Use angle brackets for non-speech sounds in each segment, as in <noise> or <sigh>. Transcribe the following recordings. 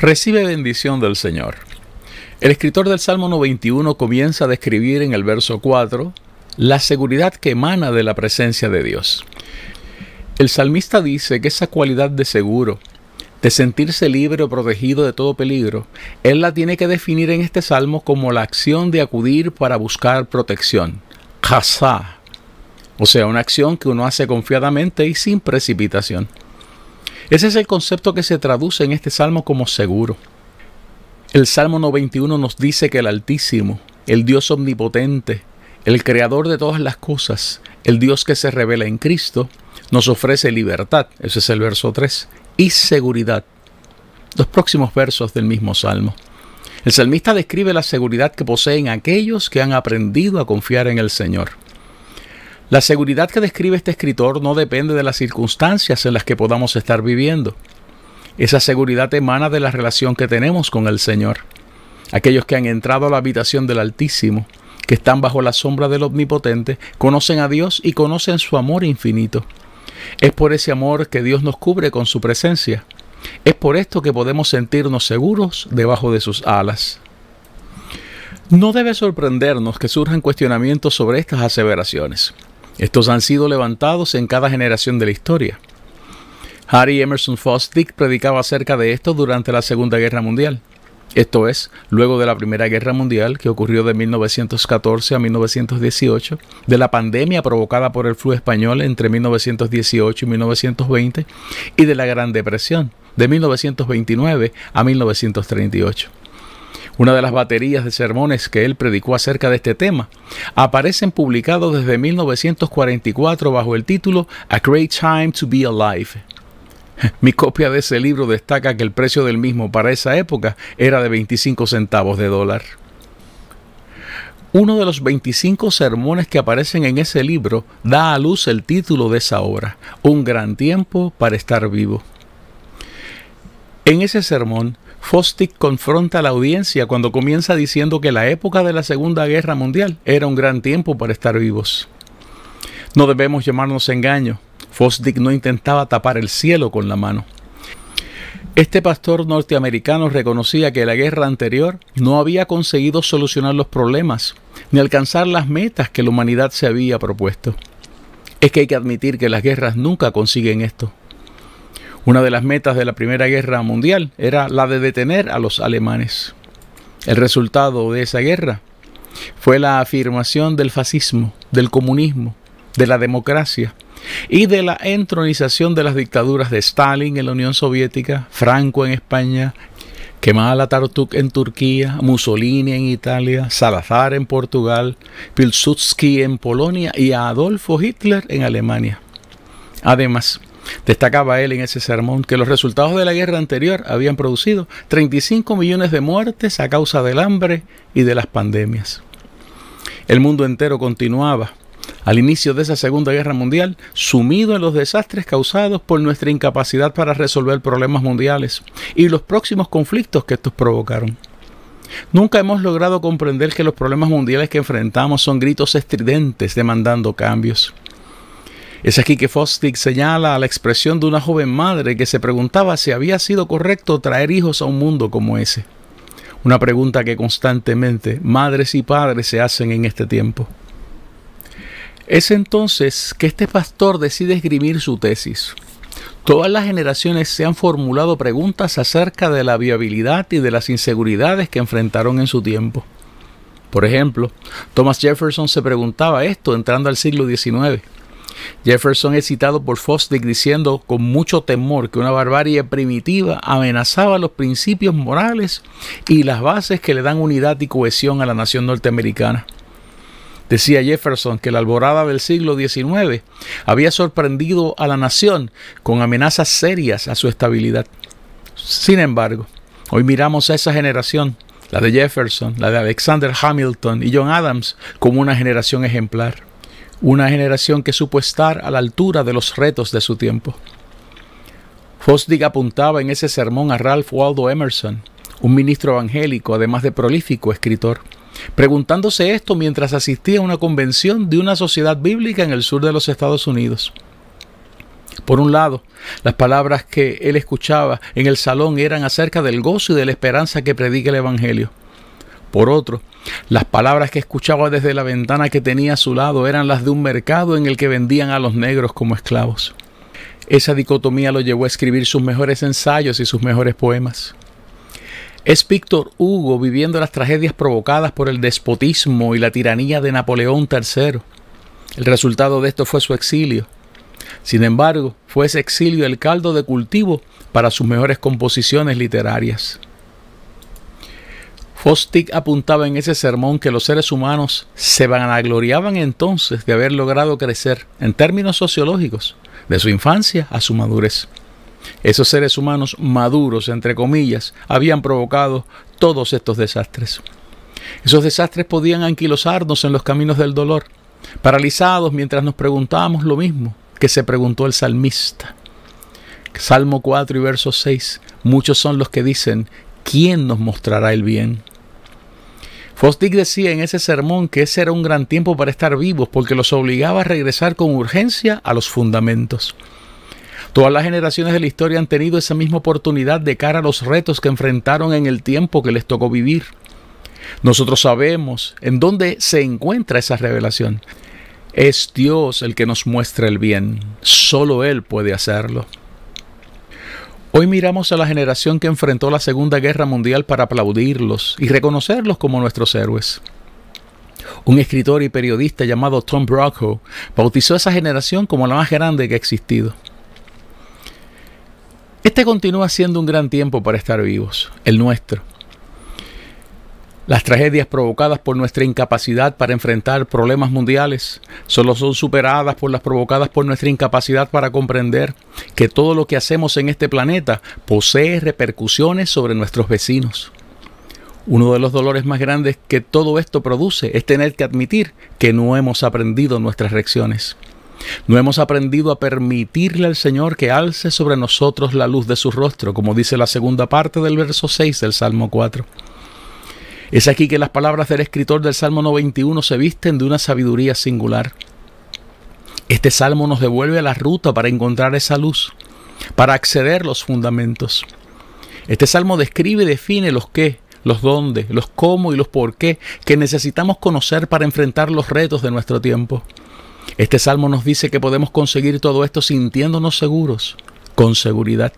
Recibe bendición del Señor. El escritor del Salmo 91 comienza a describir en el verso 4 la seguridad que emana de la presencia de Dios. El salmista dice que esa cualidad de seguro, de sentirse libre o protegido de todo peligro, él la tiene que definir en este salmo como la acción de acudir para buscar protección. Chazá. O sea, una acción que uno hace confiadamente y sin precipitación. Ese es el concepto que se traduce en este salmo como seguro. El Salmo 91 nos dice que el Altísimo, el Dios omnipotente, el creador de todas las cosas, el Dios que se revela en Cristo, nos ofrece libertad, ese es el verso 3, y seguridad. Los próximos versos del mismo salmo. El salmista describe la seguridad que poseen aquellos que han aprendido a confiar en el Señor. La seguridad que describe este escritor no depende de las circunstancias en las que podamos estar viviendo. Esa seguridad emana de la relación que tenemos con el Señor. Aquellos que han entrado a la habitación del Altísimo, que están bajo la sombra del Omnipotente, conocen a Dios y conocen su amor infinito. Es por ese amor que Dios nos cubre con su presencia. Es por esto que podemos sentirnos seguros debajo de sus alas. No debe sorprendernos que surjan cuestionamientos sobre estas aseveraciones. Estos han sido levantados en cada generación de la historia. Harry Emerson Fosdick predicaba acerca de esto durante la Segunda Guerra Mundial. Esto es, luego de la Primera Guerra Mundial, que ocurrió de 1914 a 1918, de la pandemia provocada por el flu español entre 1918 y 1920, y de la Gran Depresión, de 1929 a 1938 una de las baterías de sermones que él predicó acerca de este tema, aparecen publicados desde 1944 bajo el título A Great Time to Be Alive. <laughs> Mi copia de ese libro destaca que el precio del mismo para esa época era de 25 centavos de dólar. Uno de los 25 sermones que aparecen en ese libro da a luz el título de esa obra, Un gran tiempo para estar vivo. En ese sermón, Fosdick confronta a la audiencia cuando comienza diciendo que la época de la Segunda Guerra Mundial era un gran tiempo para estar vivos. No debemos llamarnos engaño. Fosdick no intentaba tapar el cielo con la mano. Este pastor norteamericano reconocía que la guerra anterior no había conseguido solucionar los problemas ni alcanzar las metas que la humanidad se había propuesto. Es que hay que admitir que las guerras nunca consiguen esto. Una de las metas de la Primera Guerra Mundial era la de detener a los alemanes. El resultado de esa guerra fue la afirmación del fascismo, del comunismo, de la democracia y de la entronización de las dictaduras de Stalin en la Unión Soviética, Franco en España, Kemal Atatürk en Turquía, Mussolini en Italia, Salazar en Portugal, Pilsudski en Polonia y Adolfo Hitler en Alemania. Además, Destacaba él en ese sermón que los resultados de la guerra anterior habían producido 35 millones de muertes a causa del hambre y de las pandemias. El mundo entero continuaba, al inicio de esa Segunda Guerra Mundial, sumido en los desastres causados por nuestra incapacidad para resolver problemas mundiales y los próximos conflictos que estos provocaron. Nunca hemos logrado comprender que los problemas mundiales que enfrentamos son gritos estridentes demandando cambios. Es aquí que Fosdick señala la expresión de una joven madre que se preguntaba si había sido correcto traer hijos a un mundo como ese. Una pregunta que constantemente madres y padres se hacen en este tiempo. Es entonces que este pastor decide esgrimir su tesis. Todas las generaciones se han formulado preguntas acerca de la viabilidad y de las inseguridades que enfrentaron en su tiempo. Por ejemplo, Thomas Jefferson se preguntaba esto entrando al siglo XIX. Jefferson es citado por Fosdick diciendo con mucho temor que una barbarie primitiva amenazaba los principios morales y las bases que le dan unidad y cohesión a la nación norteamericana. Decía Jefferson que la alborada del siglo XIX había sorprendido a la nación con amenazas serias a su estabilidad. Sin embargo, hoy miramos a esa generación, la de Jefferson, la de Alexander Hamilton y John Adams, como una generación ejemplar una generación que supo estar a la altura de los retos de su tiempo. Fosdick apuntaba en ese sermón a Ralph Waldo Emerson, un ministro evangélico, además de prolífico escritor, preguntándose esto mientras asistía a una convención de una sociedad bíblica en el sur de los Estados Unidos. Por un lado, las palabras que él escuchaba en el salón eran acerca del gozo y de la esperanza que predica el Evangelio. Por otro, las palabras que escuchaba desde la ventana que tenía a su lado eran las de un mercado en el que vendían a los negros como esclavos. Esa dicotomía lo llevó a escribir sus mejores ensayos y sus mejores poemas. Es Víctor Hugo viviendo las tragedias provocadas por el despotismo y la tiranía de Napoleón III. El resultado de esto fue su exilio. Sin embargo, fue ese exilio el caldo de cultivo para sus mejores composiciones literarias. Fosdick apuntaba en ese sermón que los seres humanos se vanagloriaban entonces de haber logrado crecer, en términos sociológicos, de su infancia a su madurez. Esos seres humanos maduros, entre comillas, habían provocado todos estos desastres. Esos desastres podían anquilosarnos en los caminos del dolor, paralizados mientras nos preguntábamos lo mismo que se preguntó el salmista. Salmo 4 y verso 6. Muchos son los que dicen, ¿quién nos mostrará el bien? Fosdick decía en ese sermón que ese era un gran tiempo para estar vivos porque los obligaba a regresar con urgencia a los fundamentos. Todas las generaciones de la historia han tenido esa misma oportunidad de cara a los retos que enfrentaron en el tiempo que les tocó vivir. Nosotros sabemos en dónde se encuentra esa revelación. Es Dios el que nos muestra el bien. Solo Él puede hacerlo. Hoy miramos a la generación que enfrentó la Segunda Guerra Mundial para aplaudirlos y reconocerlos como nuestros héroes. Un escritor y periodista llamado Tom Brokaw bautizó a esa generación como la más grande que ha existido. Este continúa siendo un gran tiempo para estar vivos, el nuestro. Las tragedias provocadas por nuestra incapacidad para enfrentar problemas mundiales solo son superadas por las provocadas por nuestra incapacidad para comprender que todo lo que hacemos en este planeta posee repercusiones sobre nuestros vecinos. Uno de los dolores más grandes que todo esto produce es tener que admitir que no hemos aprendido nuestras reacciones. No hemos aprendido a permitirle al Señor que alce sobre nosotros la luz de su rostro, como dice la segunda parte del verso 6 del Salmo 4. Es aquí que las palabras del escritor del Salmo 91 se visten de una sabiduría singular. Este salmo nos devuelve a la ruta para encontrar esa luz, para acceder a los fundamentos. Este salmo describe y define los qué, los dónde, los cómo y los por qué que necesitamos conocer para enfrentar los retos de nuestro tiempo. Este salmo nos dice que podemos conseguir todo esto sintiéndonos seguros, con seguridad.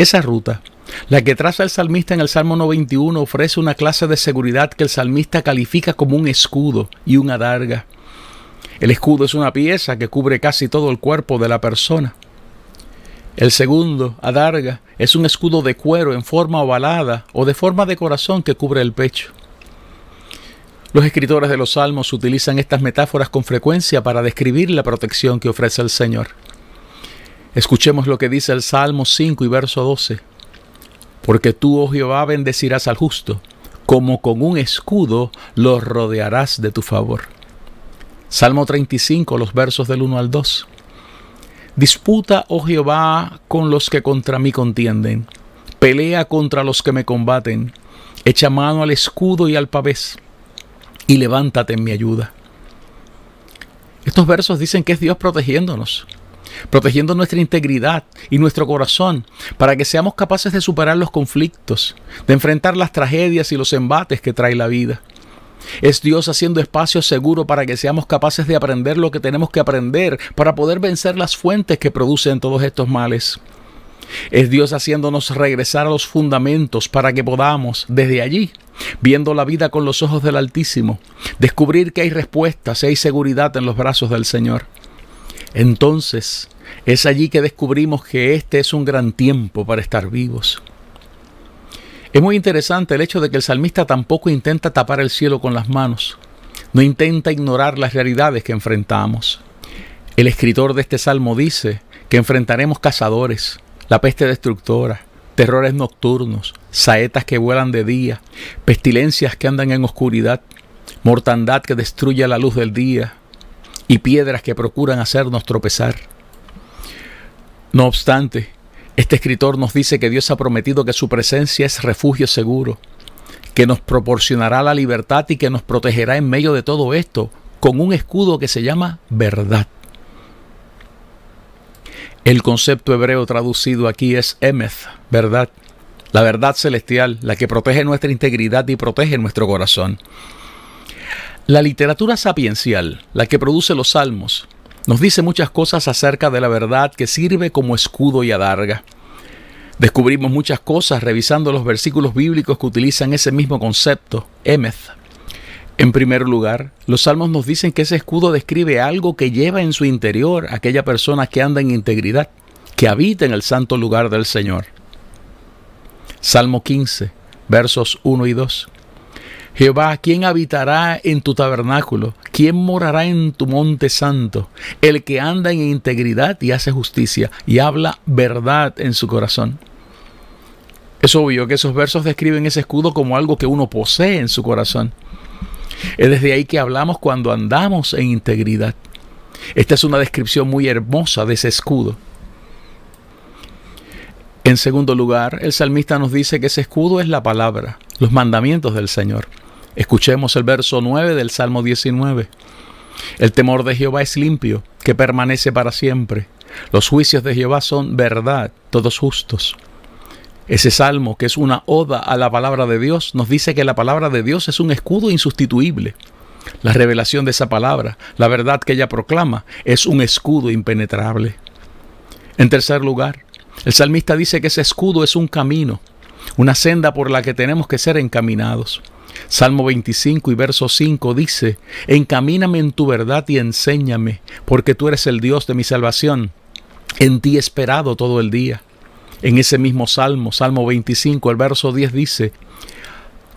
Esa ruta la que traza el salmista en el Salmo 91 ofrece una clase de seguridad que el salmista califica como un escudo y una adarga. El escudo es una pieza que cubre casi todo el cuerpo de la persona. El segundo, adarga, es un escudo de cuero en forma ovalada o de forma de corazón que cubre el pecho. Los escritores de los salmos utilizan estas metáforas con frecuencia para describir la protección que ofrece el Señor. Escuchemos lo que dice el Salmo 5 y verso 12 porque tú, oh Jehová, bendecirás al justo, como con un escudo lo rodearás de tu favor. Salmo 35, los versos del 1 al 2. Disputa, oh Jehová, con los que contra mí contienden, pelea contra los que me combaten, echa mano al escudo y al pavés, y levántate en mi ayuda. Estos versos dicen que es Dios protegiéndonos, protegiendo nuestra integridad y nuestro corazón para que seamos capaces de superar los conflictos, de enfrentar las tragedias y los embates que trae la vida. Es Dios haciendo espacio seguro para que seamos capaces de aprender lo que tenemos que aprender para poder vencer las fuentes que producen todos estos males. Es Dios haciéndonos regresar a los fundamentos para que podamos, desde allí, viendo la vida con los ojos del Altísimo, descubrir que hay respuestas y hay seguridad en los brazos del Señor. Entonces, es allí que descubrimos que este es un gran tiempo para estar vivos. Es muy interesante el hecho de que el salmista tampoco intenta tapar el cielo con las manos, no intenta ignorar las realidades que enfrentamos. El escritor de este salmo dice que enfrentaremos cazadores, la peste destructora, terrores nocturnos, saetas que vuelan de día, pestilencias que andan en oscuridad, mortandad que destruye la luz del día y piedras que procuran hacernos tropezar. No obstante, este escritor nos dice que Dios ha prometido que su presencia es refugio seguro, que nos proporcionará la libertad y que nos protegerá en medio de todo esto con un escudo que se llama verdad. El concepto hebreo traducido aquí es Emeth, verdad. La verdad celestial, la que protege nuestra integridad y protege nuestro corazón. La literatura sapiencial, la que produce los salmos, nos dice muchas cosas acerca de la verdad que sirve como escudo y adarga. Descubrimos muchas cosas revisando los versículos bíblicos que utilizan ese mismo concepto, Emeth. En primer lugar, los salmos nos dicen que ese escudo describe algo que lleva en su interior aquella persona que anda en integridad, que habita en el santo lugar del Señor. Salmo 15, versos 1 y 2. Jehová, ¿quién habitará en tu tabernáculo? ¿Quién morará en tu monte santo? El que anda en integridad y hace justicia y habla verdad en su corazón. Es obvio que esos versos describen ese escudo como algo que uno posee en su corazón. Es desde ahí que hablamos cuando andamos en integridad. Esta es una descripción muy hermosa de ese escudo. En segundo lugar, el salmista nos dice que ese escudo es la palabra, los mandamientos del Señor. Escuchemos el verso 9 del Salmo 19. El temor de Jehová es limpio, que permanece para siempre. Los juicios de Jehová son verdad, todos justos. Ese salmo, que es una oda a la palabra de Dios, nos dice que la palabra de Dios es un escudo insustituible. La revelación de esa palabra, la verdad que ella proclama, es un escudo impenetrable. En tercer lugar, el salmista dice que ese escudo es un camino, una senda por la que tenemos que ser encaminados. Salmo 25 y verso 5 dice, Encamíname en tu verdad y enséñame, porque tú eres el Dios de mi salvación. En ti he esperado todo el día. En ese mismo Salmo, Salmo 25, el verso 10 dice,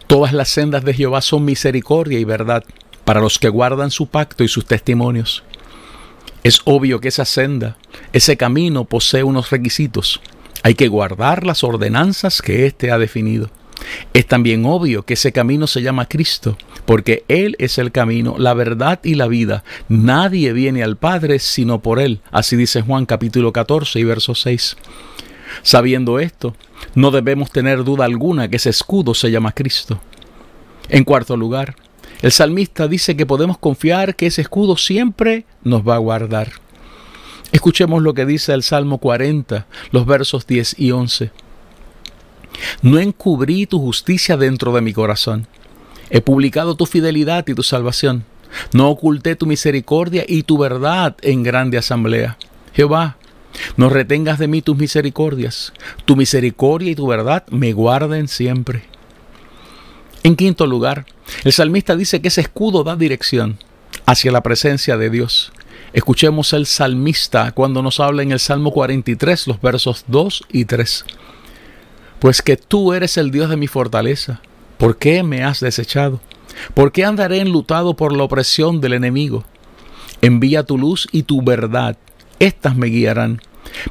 Todas las sendas de Jehová son misericordia y verdad para los que guardan su pacto y sus testimonios. Es obvio que esa senda, ese camino posee unos requisitos. Hay que guardar las ordenanzas que éste ha definido. Es también obvio que ese camino se llama Cristo, porque Él es el camino, la verdad y la vida. Nadie viene al Padre sino por Él. Así dice Juan capítulo 14 y verso 6. Sabiendo esto, no debemos tener duda alguna que ese escudo se llama Cristo. En cuarto lugar, el salmista dice que podemos confiar que ese escudo siempre nos va a guardar. Escuchemos lo que dice el Salmo 40, los versos 10 y 11. No encubrí tu justicia dentro de mi corazón. He publicado tu fidelidad y tu salvación. No oculté tu misericordia y tu verdad en grande asamblea. Jehová, no retengas de mí tus misericordias. Tu misericordia y tu verdad me guarden siempre. En quinto lugar, el salmista dice que ese escudo da dirección hacia la presencia de Dios. Escuchemos el salmista cuando nos habla en el Salmo 43, los versos 2 y 3. Pues que tú eres el Dios de mi fortaleza. ¿Por qué me has desechado? ¿Por qué andaré enlutado por la opresión del enemigo? Envía tu luz y tu verdad estas me guiarán,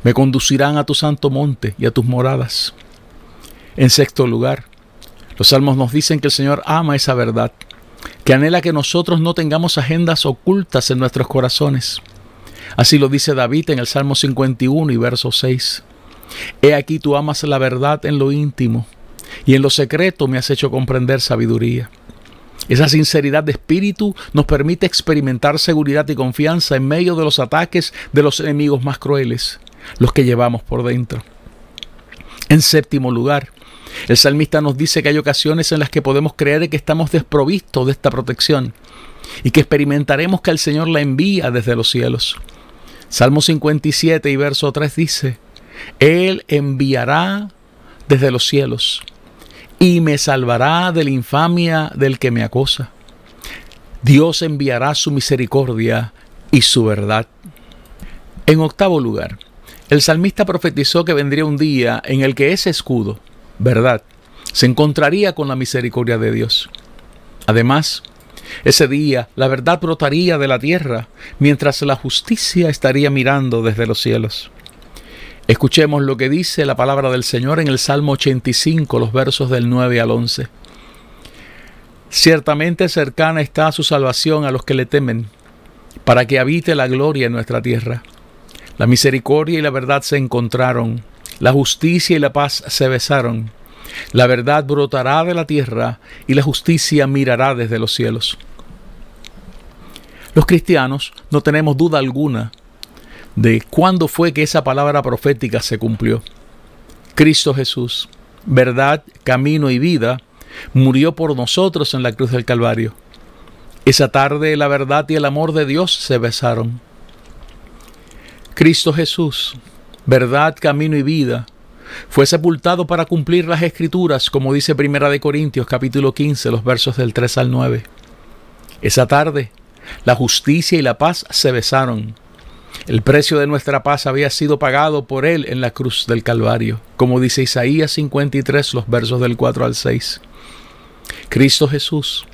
me conducirán a tu santo monte y a tus moradas. En sexto lugar, los salmos nos dicen que el Señor ama esa verdad, que anhela que nosotros no tengamos agendas ocultas en nuestros corazones. Así lo dice David en el Salmo 51 y verso 6. He aquí tú amas la verdad en lo íntimo, y en lo secreto me has hecho comprender sabiduría. Esa sinceridad de espíritu nos permite experimentar seguridad y confianza en medio de los ataques de los enemigos más crueles, los que llevamos por dentro. En séptimo lugar, el salmista nos dice que hay ocasiones en las que podemos creer que estamos desprovistos de esta protección y que experimentaremos que el Señor la envía desde los cielos. Salmo 57 y verso 3 dice, Él enviará desde los cielos y me salvará de la infamia del que me acosa. Dios enviará su misericordia y su verdad. En octavo lugar, el salmista profetizó que vendría un día en el que ese escudo, verdad, se encontraría con la misericordia de Dios. Además, ese día la verdad brotaría de la tierra, mientras la justicia estaría mirando desde los cielos. Escuchemos lo que dice la palabra del Señor en el Salmo 85, los versos del 9 al 11. Ciertamente cercana está su salvación a los que le temen, para que habite la gloria en nuestra tierra. La misericordia y la verdad se encontraron, la justicia y la paz se besaron. La verdad brotará de la tierra y la justicia mirará desde los cielos. Los cristianos no tenemos duda alguna de cuándo fue que esa palabra profética se cumplió. Cristo Jesús, verdad, camino y vida, murió por nosotros en la cruz del Calvario. Esa tarde la verdad y el amor de Dios se besaron. Cristo Jesús, verdad, camino y vida, fue sepultado para cumplir las escrituras, como dice Primera de Corintios capítulo 15, los versos del 3 al 9. Esa tarde, la justicia y la paz se besaron. El precio de nuestra paz había sido pagado por Él en la cruz del Calvario, como dice Isaías 53, los versos del 4 al 6. Cristo Jesús,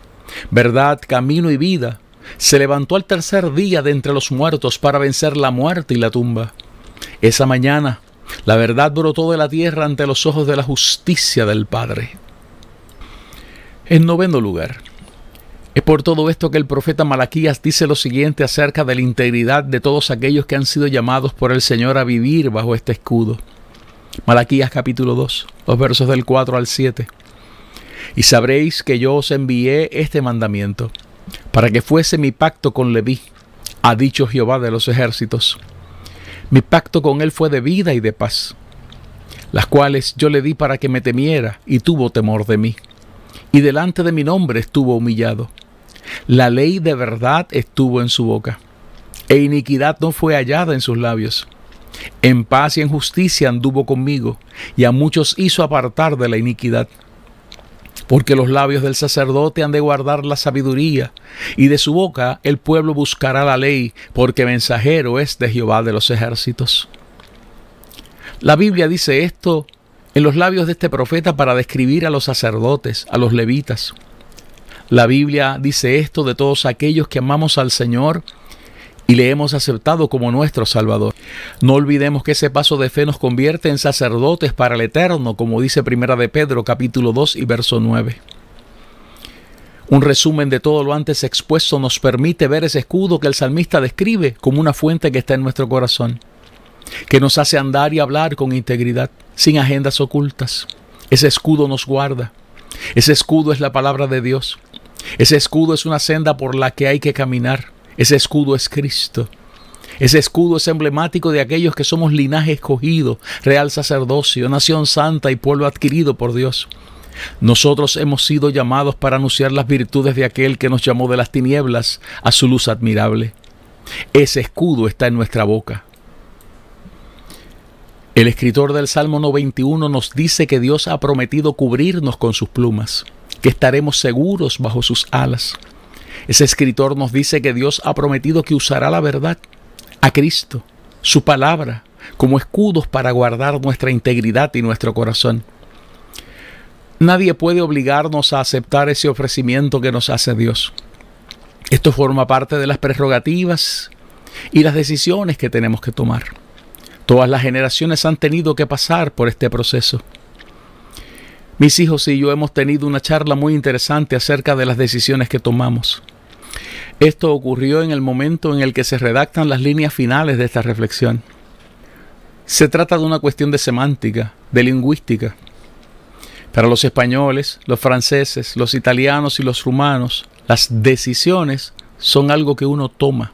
verdad, camino y vida, se levantó al tercer día de entre los muertos para vencer la muerte y la tumba. Esa mañana, la verdad brotó de la tierra ante los ojos de la justicia del Padre. En noveno lugar, es por todo esto que el profeta Malaquías dice lo siguiente acerca de la integridad de todos aquellos que han sido llamados por el Señor a vivir bajo este escudo. Malaquías capítulo 2, los versos del 4 al 7. Y sabréis que yo os envié este mandamiento, para que fuese mi pacto con Leví, ha dicho Jehová de los ejércitos mi pacto con él fue de vida y de paz, las cuales yo le di para que me temiera y tuvo temor de mí. Y delante de mi nombre estuvo humillado. La ley de verdad estuvo en su boca, e iniquidad no fue hallada en sus labios. En paz y en justicia anduvo conmigo, y a muchos hizo apartar de la iniquidad porque los labios del sacerdote han de guardar la sabiduría, y de su boca el pueblo buscará la ley, porque mensajero es de Jehová de los ejércitos. La Biblia dice esto en los labios de este profeta para describir a los sacerdotes, a los levitas. La Biblia dice esto de todos aquellos que amamos al Señor y le hemos aceptado como nuestro Salvador. No olvidemos que ese paso de fe nos convierte en sacerdotes para el eterno, como dice Primera de Pedro capítulo 2 y verso 9. Un resumen de todo lo antes expuesto nos permite ver ese escudo que el salmista describe como una fuente que está en nuestro corazón, que nos hace andar y hablar con integridad, sin agendas ocultas. Ese escudo nos guarda. Ese escudo es la palabra de Dios. Ese escudo es una senda por la que hay que caminar. Ese escudo es Cristo. Ese escudo es emblemático de aquellos que somos linaje escogido, real sacerdocio, nación santa y pueblo adquirido por Dios. Nosotros hemos sido llamados para anunciar las virtudes de aquel que nos llamó de las tinieblas a su luz admirable. Ese escudo está en nuestra boca. El escritor del Salmo 91 nos dice que Dios ha prometido cubrirnos con sus plumas, que estaremos seguros bajo sus alas. Ese escritor nos dice que Dios ha prometido que usará la verdad, a Cristo, su palabra, como escudos para guardar nuestra integridad y nuestro corazón. Nadie puede obligarnos a aceptar ese ofrecimiento que nos hace Dios. Esto forma parte de las prerrogativas y las decisiones que tenemos que tomar. Todas las generaciones han tenido que pasar por este proceso. Mis hijos y yo hemos tenido una charla muy interesante acerca de las decisiones que tomamos. Esto ocurrió en el momento en el que se redactan las líneas finales de esta reflexión. Se trata de una cuestión de semántica, de lingüística. Para los españoles, los franceses, los italianos y los rumanos, las decisiones son algo que uno toma.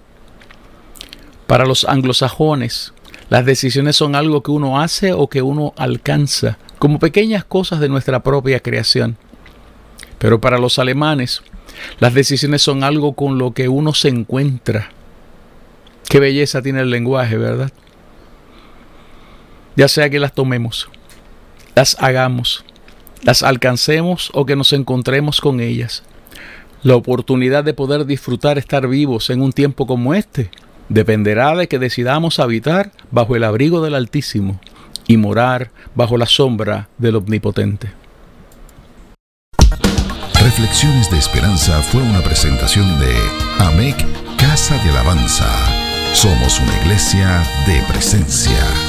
Para los anglosajones, las decisiones son algo que uno hace o que uno alcanza como pequeñas cosas de nuestra propia creación. Pero para los alemanes, las decisiones son algo con lo que uno se encuentra. Qué belleza tiene el lenguaje, ¿verdad? Ya sea que las tomemos, las hagamos, las alcancemos o que nos encontremos con ellas. La oportunidad de poder disfrutar estar vivos en un tiempo como este dependerá de que decidamos habitar bajo el abrigo del Altísimo y morar bajo la sombra del Omnipotente. Reflexiones de Esperanza fue una presentación de AMEC Casa de Alabanza. Somos una iglesia de presencia.